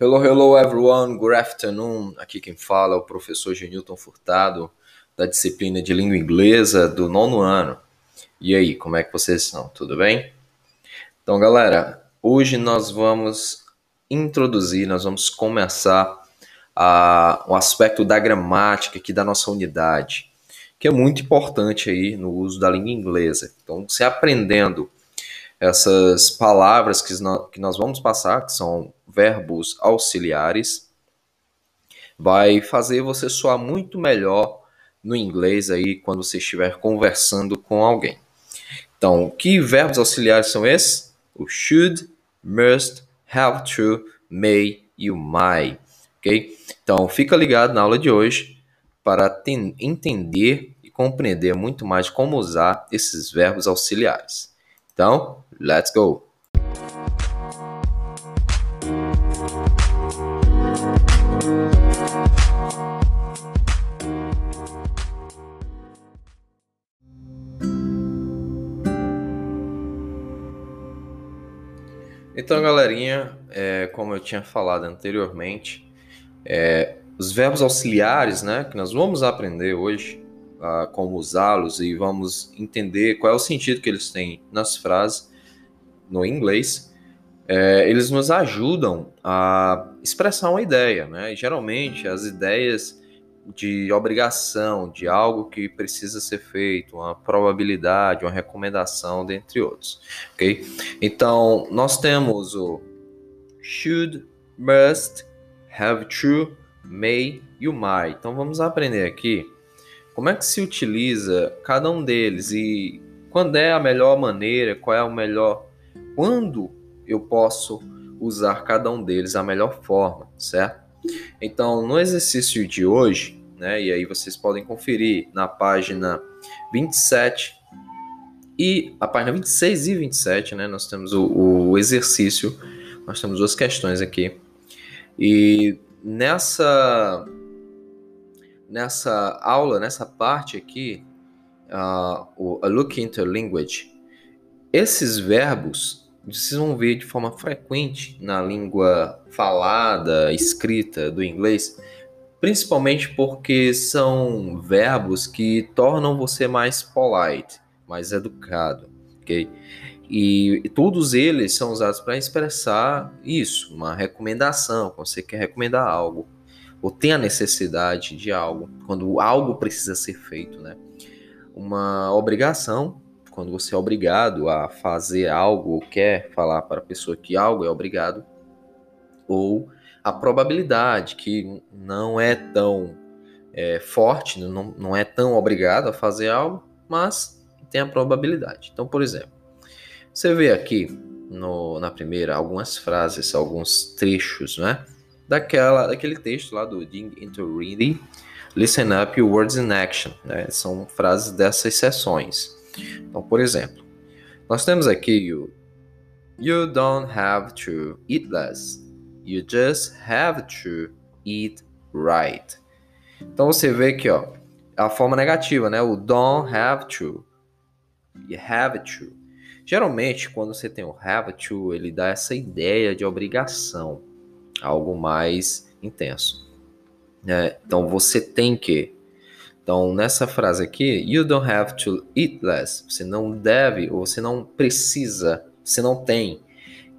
Hello, hello everyone, good afternoon. Aqui quem fala é o professor Genilton Furtado, da disciplina de língua inglesa do nono ano. E aí, como é que vocês estão? Tudo bem? Então, galera, hoje nós vamos introduzir, nós vamos começar a, o aspecto da gramática aqui da nossa unidade, que é muito importante aí no uso da língua inglesa. Então, você aprendendo essas palavras que nós, que nós vamos passar, que são verbos auxiliares, vai fazer você soar muito melhor no inglês aí quando você estiver conversando com alguém. Então, que verbos auxiliares são esses? O should, must, have to, may e o might, ok? Então, fica ligado na aula de hoje para entender e compreender muito mais como usar esses verbos auxiliares. Então, let's go! Então, galerinha, é, como eu tinha falado anteriormente, é, os verbos auxiliares, né, que nós vamos aprender hoje, uh, como usá-los e vamos entender qual é o sentido que eles têm nas frases no inglês, é, eles nos ajudam a expressar uma ideia, né? E geralmente as ideias de obrigação, de algo que precisa ser feito, uma probabilidade, uma recomendação, dentre outros, ok? Então nós temos o should, must, have to, may e o might. Então vamos aprender aqui como é que se utiliza cada um deles e quando é a melhor maneira, qual é o melhor, quando eu posso usar cada um deles a melhor forma, certo? Então, no exercício de hoje, né, e aí vocês podem conferir na página 27 e a página 26 e 27, né, nós temos o, o exercício, nós temos duas questões aqui. E nessa nessa aula, nessa parte aqui, uh, o a look into language, esses verbos vocês vão ver de forma frequente na língua falada, escrita do inglês, principalmente porque são verbos que tornam você mais polite, mais educado, ok? E, todos eles são usados para expressar isso, uma recomendação, quando você quer recomendar algo ou tem a necessidade de algo, quando algo precisa ser feito, né? Uma obrigação, quando você é obrigado a fazer algo ou quer falar para a pessoa que algo é obrigado, ou a probabilidade, que não é tão é, forte, não, não é tão obrigado a fazer algo, mas tem a probabilidade. Então, por exemplo, você vê aqui no, na primeira algumas frases, alguns trechos, né? daquela, daquele texto lá do Ding into Reading, Listen Up Words in Action. Né? São frases dessas sessões. Então, por exemplo, nós temos aqui o You don't have to eat less. You just have to eat right. Então você vê aqui, ó, a forma negativa, né? O don't have to. You have to. Geralmente, quando você tem o have to, ele dá essa ideia de obrigação algo mais intenso. É, então você tem que. Então nessa frase aqui, you don't have to eat less. Você não deve ou você não precisa, você não tem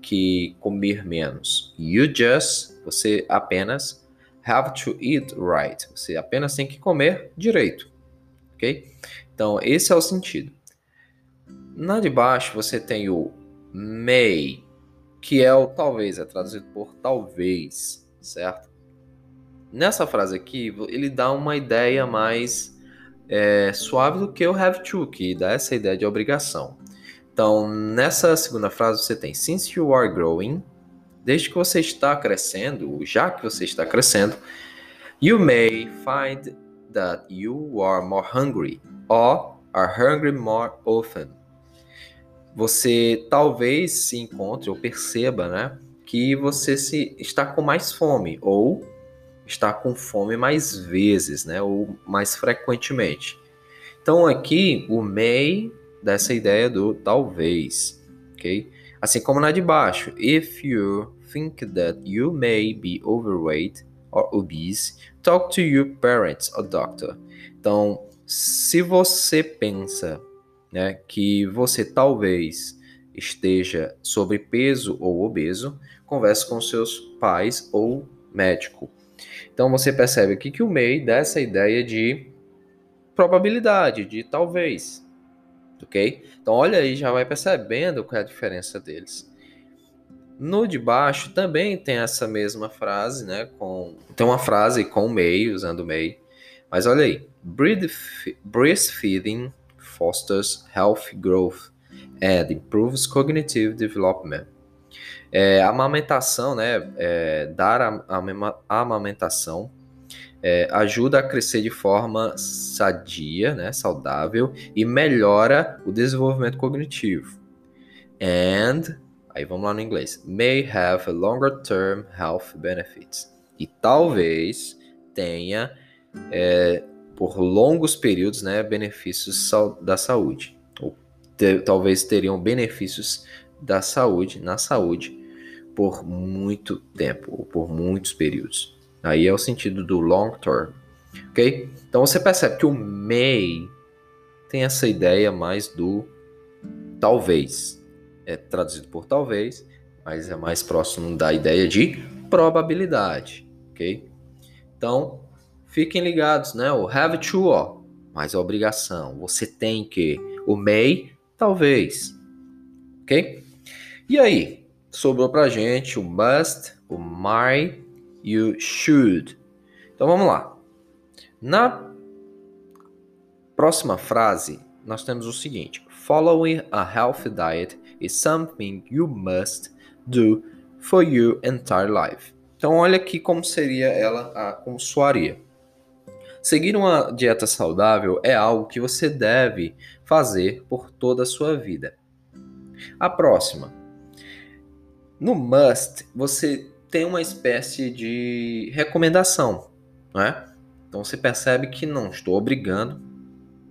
que comer menos. You just, você apenas have to eat right. Você apenas tem que comer direito, ok? Então esse é o sentido. Na de baixo você tem o may, que é o talvez, é traduzido por talvez, certo? Nessa frase aqui, ele dá uma ideia mais é, suave do que o have to, que dá essa ideia de obrigação. Então, nessa segunda frase, você tem since you are growing, desde que você está crescendo, já que você está crescendo, you may find that you are more hungry or are hungry more often você talvez se encontre ou perceba, né, que você se está com mais fome ou está com fome mais vezes, né, ou mais frequentemente. Então aqui o may dessa ideia do talvez, ok? Assim como na de baixo, if you think that you may be overweight or obese, talk to your parents or doctor. Então, se você pensa né, que você talvez esteja sobrepeso ou obeso, converse com seus pais ou médico. Então você percebe aqui que o MEI dá essa ideia de probabilidade, de talvez. Ok? Então olha aí, já vai percebendo qual é a diferença deles. No de baixo também tem essa mesma frase, né? Com, tem uma frase com MEI, usando MEI. Mas olha aí. Breastfeeding fosters healthy growth and improves cognitive development. É, a amamentação, né, é, dar a, a amamentação é, ajuda a crescer de forma sadia, né, saudável e melhora o desenvolvimento cognitivo. And, aí vamos lá no inglês, may have a longer term health benefits. E talvez tenha é, por longos períodos, né, benefícios da saúde. Ou ter, talvez teriam benefícios da saúde, na saúde, por muito tempo, ou por muitos períodos. Aí é o sentido do long term, ok? Então você percebe que o may tem essa ideia mais do talvez. É traduzido por talvez, mas é mais próximo da ideia de probabilidade, ok? Então, fiquem ligados, né? O have to, ó, mais a obrigação. Você tem que. O may, talvez, ok? E aí, sobrou pra gente o must, o might e o should. Então vamos lá. Na próxima frase, nós temos o seguinte: Following a healthy diet is something you must do for your entire life. Então olha aqui como seria ela, a, como soaria. Seguir uma dieta saudável é algo que você deve fazer por toda a sua vida. A próxima. No must, você tem uma espécie de recomendação, não é? Então você percebe que não estou obrigando,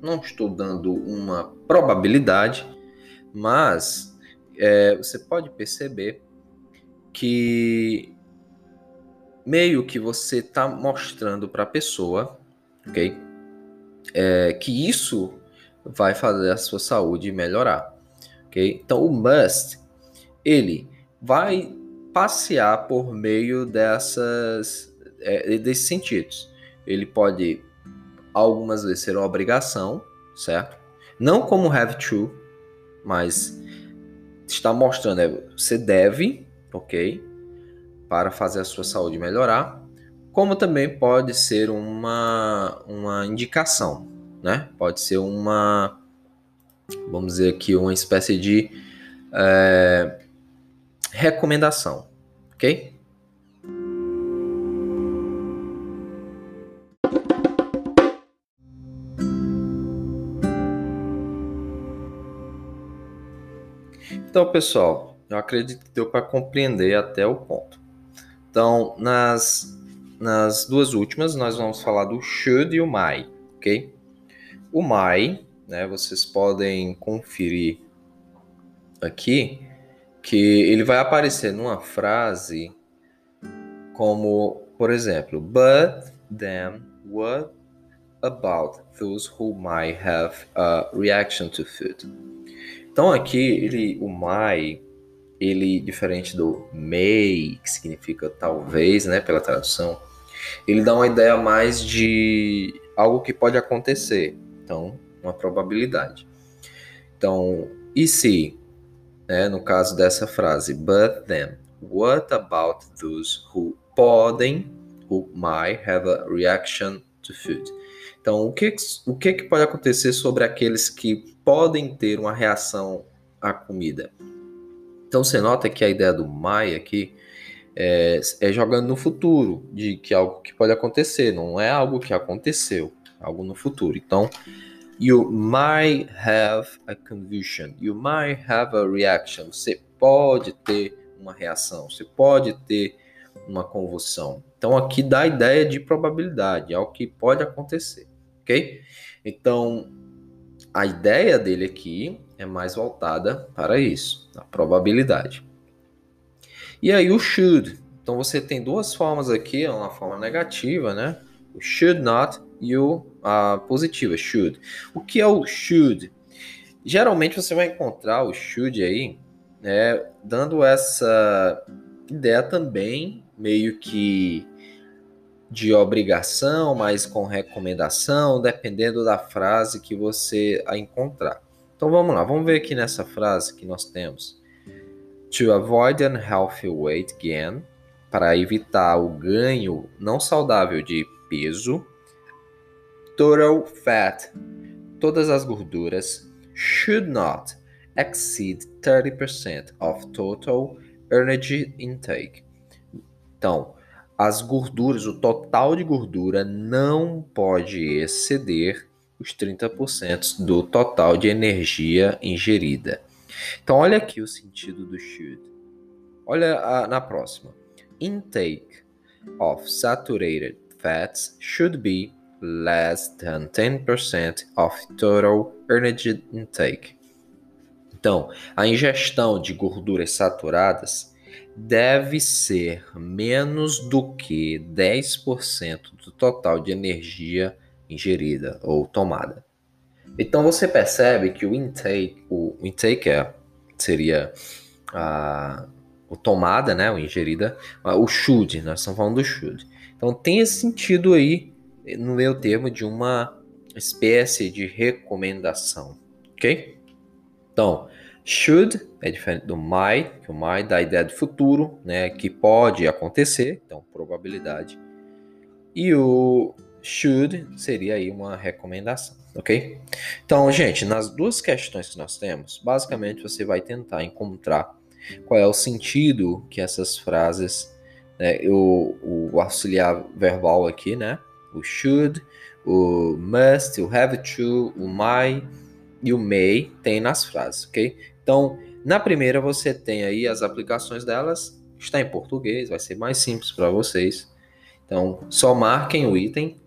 não estou dando uma probabilidade, mas é, você pode perceber que meio que você está mostrando para a pessoa, ok? É, que isso vai fazer a sua saúde melhorar, ok? Então o must, ele vai passear por meio dessas é, desses sentidos. Ele pode algumas vezes ser uma obrigação, certo? Não como have to, mas está mostrando é, você deve, ok, para fazer a sua saúde melhorar, como também pode ser uma uma indicação, né? Pode ser uma vamos dizer aqui uma espécie de é, recomendação, ok? Então, pessoal, eu acredito que deu para compreender até o ponto. Então, nas, nas duas últimas, nós vamos falar do should e o might, ok? O might, né, vocês podem conferir aqui, que ele vai aparecer numa frase como, por exemplo, but then what about those who might have a reaction to food? Então aqui ele, o might, ele diferente do may, que significa talvez, né, pela tradução, ele dá uma ideia mais de algo que pode acontecer. Então, uma probabilidade. Então, e se né, no caso dessa frase, but then, what about those who podem, who might have a reaction to food? Então, o que, o que, que pode acontecer sobre aqueles que podem ter uma reação à comida? Então, você nota que a ideia do might aqui é, é jogando no futuro, de que algo que pode acontecer, não é algo que aconteceu, algo no futuro. Então, You might have a convulsion. You might have a reaction. Você pode ter uma reação. Você pode ter uma convulsão. Então aqui dá a ideia de probabilidade, é o que pode acontecer, ok? Então a ideia dele aqui é mais voltada para isso, a probabilidade. E aí o should. Então você tem duas formas aqui, uma forma negativa, né? Should not e o a positiva, should. O que é o should? Geralmente você vai encontrar o should aí, né, dando essa ideia também meio que de obrigação, mas com recomendação, dependendo da frase que você a encontrar. Então vamos lá, vamos ver aqui nessa frase que nós temos. To avoid unhealthy weight gain, para evitar o ganho não saudável de peso. Total fat, todas as gorduras, should not exceed 30% of total energy intake. Então, as gorduras, o total de gordura não pode exceder os 30% do total de energia ingerida. Então, olha aqui o sentido do should. Olha a, na próxima. Intake of saturated fats should be less than 10% of total energy intake. Então, a ingestão de gorduras saturadas deve ser menos do que 10% do total de energia ingerida ou tomada. Então você percebe que o intake, o intake é, seria a, o tomada, né, o ingerida, o should, nós estamos falando do should. Então tem esse sentido aí no meu termo de uma espécie de recomendação, ok? Então, should é diferente do might, que o might dá a ideia de futuro, né, que pode acontecer, então probabilidade. E o should seria aí uma recomendação, ok? Então, gente, nas duas questões que nós temos, basicamente você vai tentar encontrar qual é o sentido que essas frases, né, o, o auxiliar verbal aqui, né, o should, o must, o have to, o might e o may tem nas frases, ok? Então, na primeira você tem aí as aplicações delas, está em português, vai ser mais simples para vocês. Então, só marquem o item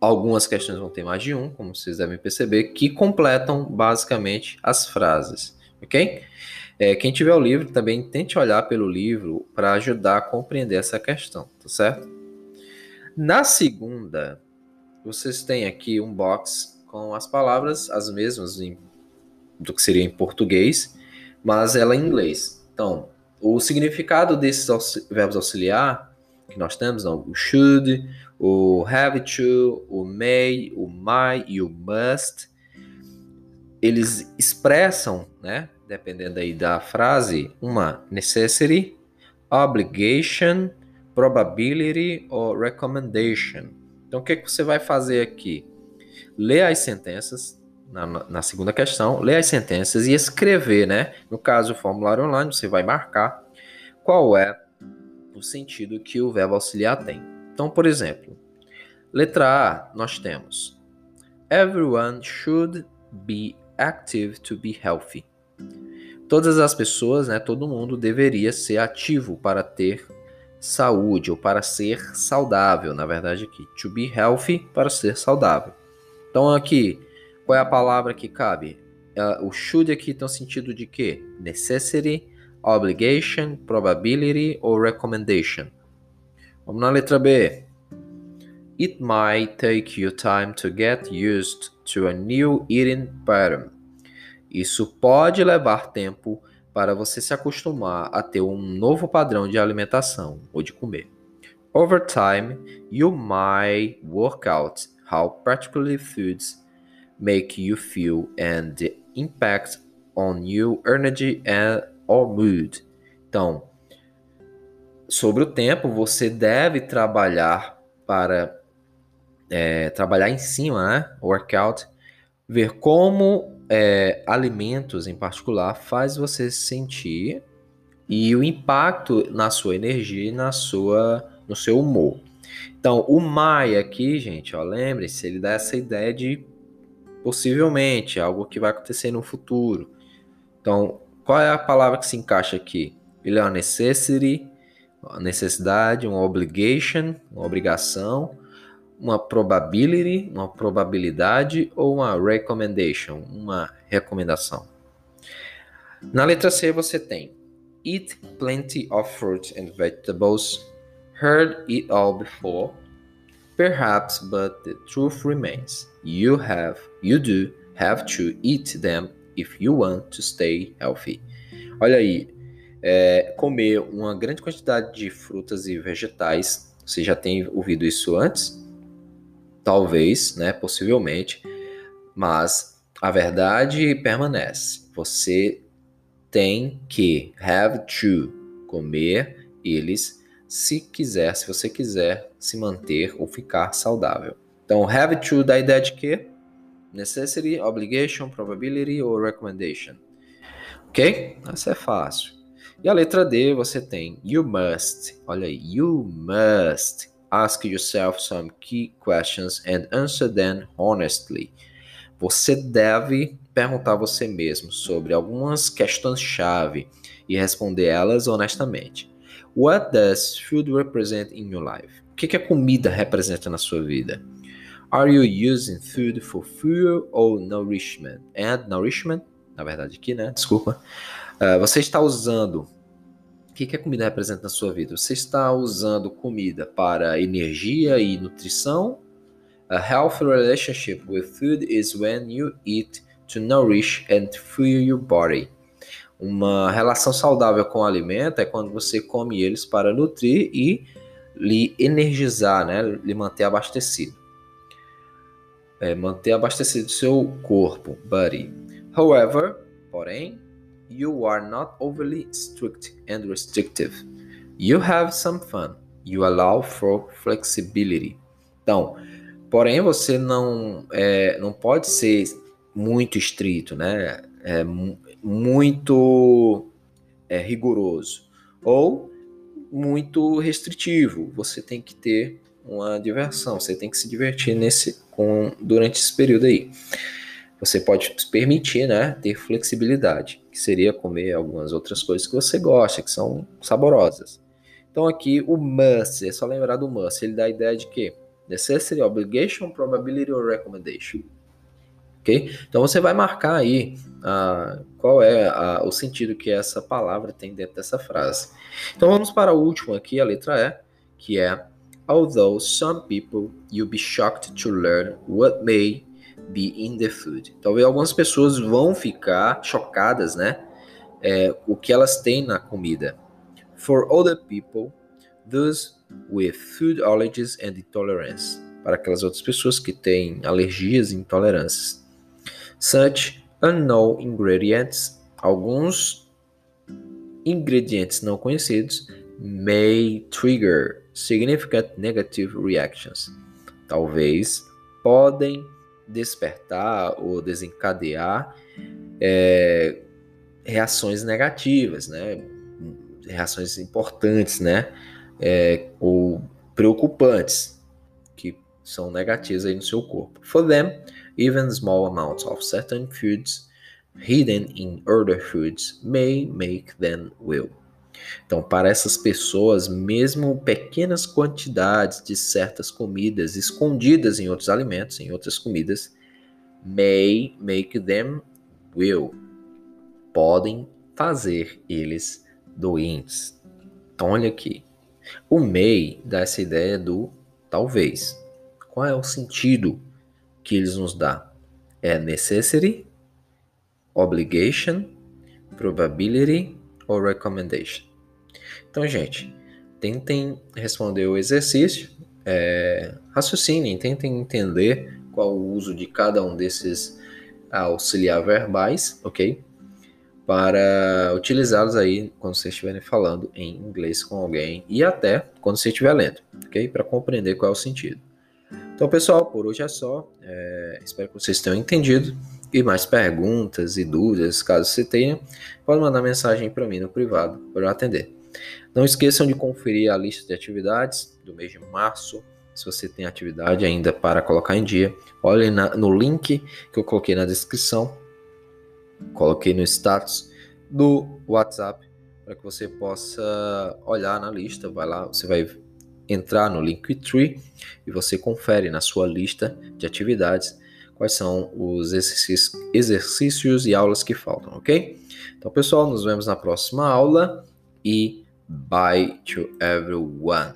Algumas questões vão ter mais de um, como vocês devem perceber, que completam basicamente as frases, ok? É, quem tiver o livro também tente olhar pelo livro para ajudar a compreender essa questão, tá certo? Na segunda, vocês têm aqui um box com as palavras as mesmas em, do que seria em português, mas ela em inglês. Então, o significado desses verbos auxiliar que nós temos, não, o should, o have to, o may, o might e o must, eles expressam, né, dependendo aí da frase, uma necessity, obligation, probability ou recommendation. Então, o que, que você vai fazer aqui? Ler as sentenças, na, na segunda questão, ler as sentenças e escrever, né? No caso, o formulário online, você vai marcar qual é o sentido que o verbo auxiliar tem. Então, por exemplo, letra A, nós temos Everyone should be active to be healthy. Todas as pessoas, né, todo mundo deveria ser ativo para ter saúde ou para ser saudável, na verdade aqui, to be healthy para ser saudável. Então aqui, qual é a palavra que cabe? Uh, o should aqui tem o sentido de quê? Necessity, obligation, probability ou recommendation. Vamos na letra B. It might take you time to get used to a new eating pattern. Isso pode levar tempo para você se acostumar a ter um novo padrão de alimentação ou de comer. Over time, you might work out how particular foods make you feel and the impact on your energy and or mood. Então, sobre o tempo, você deve trabalhar para é, trabalhar em cima, né? Workout, ver como é, alimentos em particular faz você se sentir e o impacto na sua energia e na sua, no seu humor. Então, o Mai aqui, gente, ó, lembre-se, ele dá essa ideia de possivelmente algo que vai acontecer no futuro. Então, qual é a palavra que se encaixa aqui? Ele é uma necessity, uma necessidade, uma obligation, uma obrigação, uma probability, uma probabilidade ou uma recommendation, uma recomendação. Na letra C você tem Eat plenty of fruit and vegetables. Heard it all before. Perhaps, but the truth remains. You have, you do have to eat them if you want to stay healthy. Olha aí, é, comer uma grande quantidade de frutas e vegetais. Você já tem ouvido isso antes? Talvez, né? Possivelmente. Mas a verdade permanece. Você tem que have to comer eles se quiser, se você quiser se manter ou ficar saudável. Então, have to dá a ideia de que necessity, obligation, probability ou recommendation. Ok? Essa é fácil. E a letra D você tem you must. Olha aí, you must ask yourself some key questions and answer them honestly. Você deve perguntar a você mesmo sobre algumas questões-chave e responder elas honestamente. What does food represent in your life? O que, que a comida representa na sua vida? Are you using food for fuel or nourishment? And nourishment, na verdade aqui, né? Desculpa. Uh, você está usando. Que, que a comida representa na sua vida? Você está usando comida para energia e nutrição? A healthy relationship with food is when you eat to nourish and fuel your body. Uma relação saudável com o alimento é quando você come eles para nutrir e lhe energizar, né? lhe manter abastecido. É, manter abastecido seu corpo, body. However, porém, you are not overly strict and restrictive. You have some fun. You allow for flexibility. Então, porém, você não, é, não pode ser muito estrito, né? É, muito é, rigoroso ou muito restritivo. Você tem que ter uma diversão, você tem que se divertir nesse com durante esse período aí. Você pode permitir, né, ter flexibilidade, que seria comer algumas outras coisas que você gosta, que são saborosas. Então aqui o must, é só lembrar do must, ele dá a ideia de que necessity, obligation, probability or recommendation ok? Então você vai marcar aí ah, qual é a, o sentido que essa palavra tem dentro dessa frase. Então vamos para o último aqui, a letra E, que é Although some people you'll be shocked to learn what may be in the food. Talvez algumas pessoas vão ficar chocadas, né? É, o que elas têm na comida. For other people, those with food allergies and intolerance. Para aquelas outras pessoas que têm alergias e intolerâncias. Such unknown ingredients, alguns ingredientes não conhecidos, may trigger significant negative reactions. Talvez podem despertar ou desencadear é, reações negativas, né? Reações importantes, né? É, ou preocupantes que são negativas aí no seu corpo. For them, Even small amounts of certain foods hidden in other foods may make them well. Então, para essas pessoas, mesmo pequenas quantidades de certas comidas escondidas em outros alimentos, em outras comidas, may make them well. Podem fazer eles doentes. Então, olha aqui. O may dá essa ideia do talvez. Qual é o sentido que eles nos dá é necessity, obligation, probability ou recommendation. Então, gente, tentem responder o exercício, é, raciocinem, tentem entender qual o uso de cada um desses auxiliar verbais, ok? Para utilizá-los aí quando vocês estiverem falando em inglês com alguém e até quando você estiver lendo, ok? Para compreender qual é o sentido. Então, pessoal, por hoje é só. É, espero que vocês tenham entendido. E mais perguntas e dúvidas, caso você tenha, pode mandar mensagem para mim no privado para eu atender. Não esqueçam de conferir a lista de atividades do mês de março. Se você tem atividade ainda para colocar em dia, olhe na, no link que eu coloquei na descrição. Coloquei no status do WhatsApp para que você possa olhar na lista. Vai lá, você vai entrar no Linktree e você confere na sua lista de atividades quais são os exercícios, e aulas que faltam, ok? Então, pessoal, nos vemos na próxima aula e bye to everyone.